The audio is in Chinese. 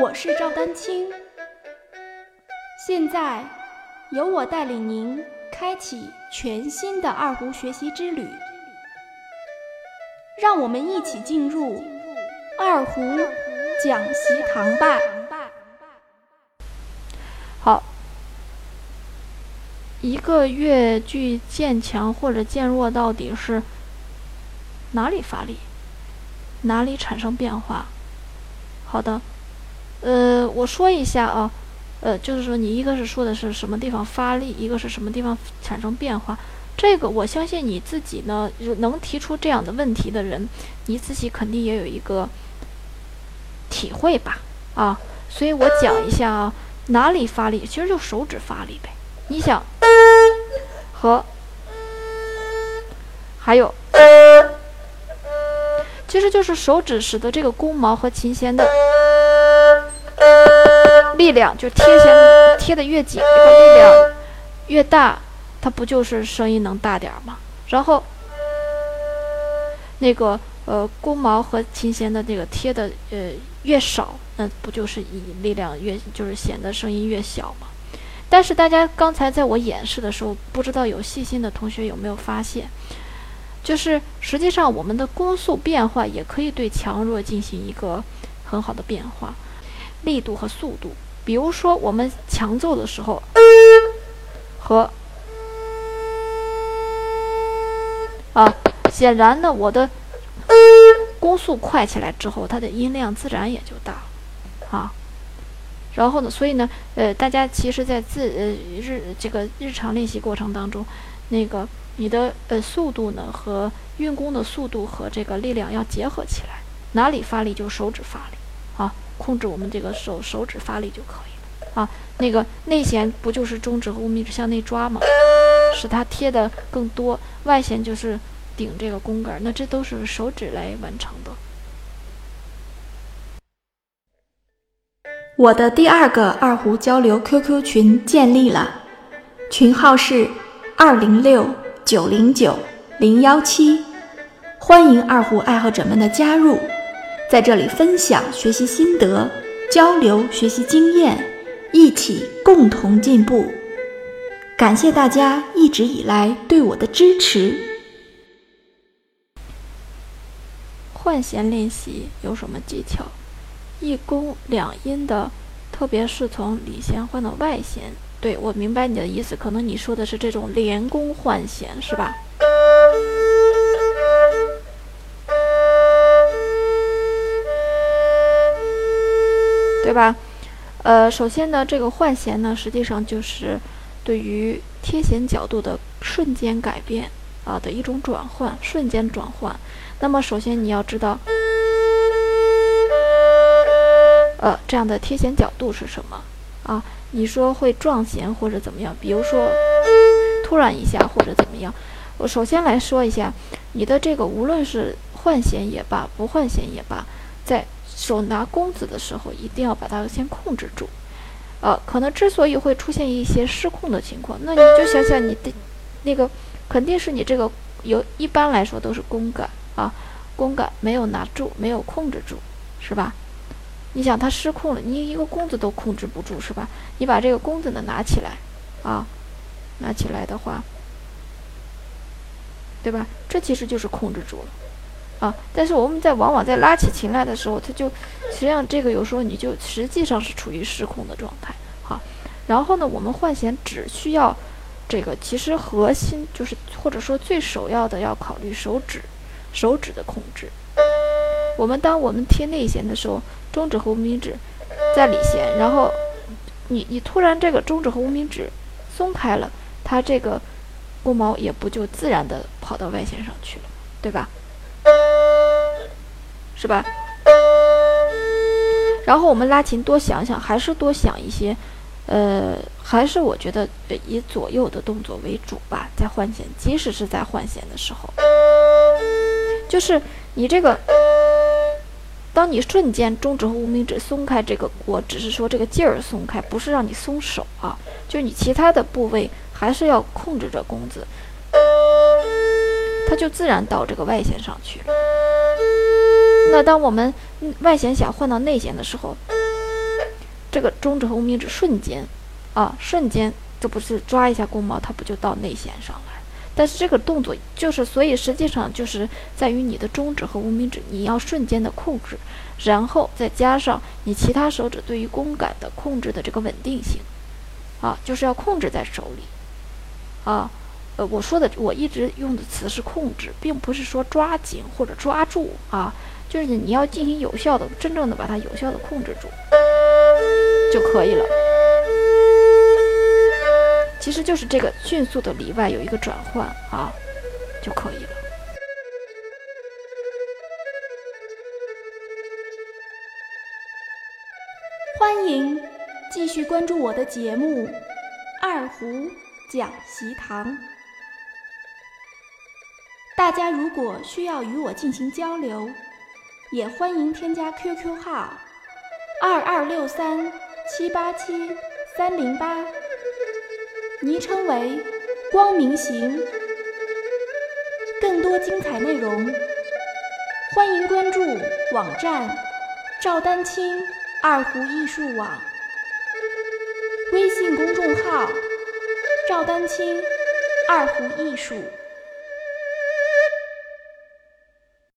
我是赵丹青，现在由我带领您开启全新的二胡学习之旅，让我们一起进入二胡讲习堂吧。好，一个乐句渐强或者渐弱，到底是哪里发力，哪里产生变化？好的。呃，我说一下啊，呃，就是说你一个是说的是什么地方发力，一个是什么地方产生变化，这个我相信你自己呢，能提出这样的问题的人，你自己肯定也有一个体会吧，啊，所以我讲一下啊，哪里发力，其实就手指发力呗。你想和还有，其实就是手指使得这个弓毛和琴弦的。力量就贴弦贴的越紧，这个力量越大，它不就是声音能大点儿吗？然后那个呃弓毛和琴弦的那个贴的呃越少，那不就是以力量越就是显得声音越小吗？但是大家刚才在我演示的时候，不知道有细心的同学有没有发现，就是实际上我们的弓速变化也可以对强弱进行一个很好的变化。力度和速度，比如说我们强奏的时候，和啊，显然呢，我的弓速快起来之后，它的音量自然也就大了啊。然后呢，所以呢，呃，大家其实在自呃日这个日常练习过程当中，那个你的呃速度呢和运弓的速度和这个力量要结合起来，哪里发力就手指发力啊。控制我们这个手手指发力就可以了啊。那个内弦不就是中指和无名指向内抓吗？使它贴的更多。外弦就是顶这个弓杆，那这都是手指来完成的。我的第二个二胡交流 QQ 群建立了，群号是二零六九零九零幺七，欢迎二胡爱好者们的加入。在这里分享学习心得，交流学习经验，一起共同进步。感谢大家一直以来对我的支持。换弦练习有什么技巧？一弓两音的，特别是从里弦换到外弦。对我明白你的意思，可能你说的是这种连弓换弦，是吧？对吧？呃，首先呢，这个换弦呢，实际上就是对于贴弦角度的瞬间改变啊的一种转换，瞬间转换。那么，首先你要知道，呃，这样的贴弦角度是什么啊？你说会撞弦或者怎么样？比如说突然一下或者怎么样？我首先来说一下，你的这个无论是换弦也罢，不换弦也罢，在手拿弓子的时候，一定要把它先控制住。呃，可能之所以会出现一些失控的情况，那你就想想你的那个，肯定是你这个有一般来说都是弓杆啊，弓杆没有拿住，没有控制住，是吧？你想它失控了，你一个弓子都控制不住，是吧？你把这个弓子呢拿起来啊，拿起来的话，对吧？这其实就是控制住了。啊！但是我们在往往在拉起琴来的时候，它就实际上这个有时候你就实际上是处于失控的状态。好，然后呢，我们换弦只需要这个，其实核心就是或者说最首要的要考虑手指手指的控制。我们当我们贴内弦的时候，中指和无名指在里弦，然后你你突然这个中指和无名指松开了，它这个弓毛也不就自然的跑到外弦上去了，对吧？是吧？然后我们拉琴多想想，还是多想一些，呃，还是我觉得以左右的动作为主吧，在换弦，即使是在换弦的时候，就是你这个，当你瞬间中指和无名指松开，这个我只是说这个劲儿松开，不是让你松手啊，就是你其他的部位还是要控制着弓子，它就自然到这个外弦上去了。那当我们外弦想换到内弦的时候，这个中指和无名指瞬间，啊，瞬间，这不是抓一下弓毛，它不就到内弦上来？但是这个动作就是，所以实际上就是在于你的中指和无名指，你要瞬间的控制，然后再加上你其他手指对于弓感的控制的这个稳定性，啊，就是要控制在手里，啊，呃，我说的我一直用的词是控制，并不是说抓紧或者抓住啊，就是你要进行有效的、真正的把它有效的控制住就可以了。其实就是这个迅速的里外有一个转换啊，就可以了。欢迎继续关注我的节目《二胡讲习堂》。大家如果需要与我进行交流，也欢迎添加 QQ 号二二六三七八七三零八。昵称为“光明行”，更多精彩内容，欢迎关注网站“赵丹青二胡艺术网”，微信公众号“赵丹青二胡艺术”。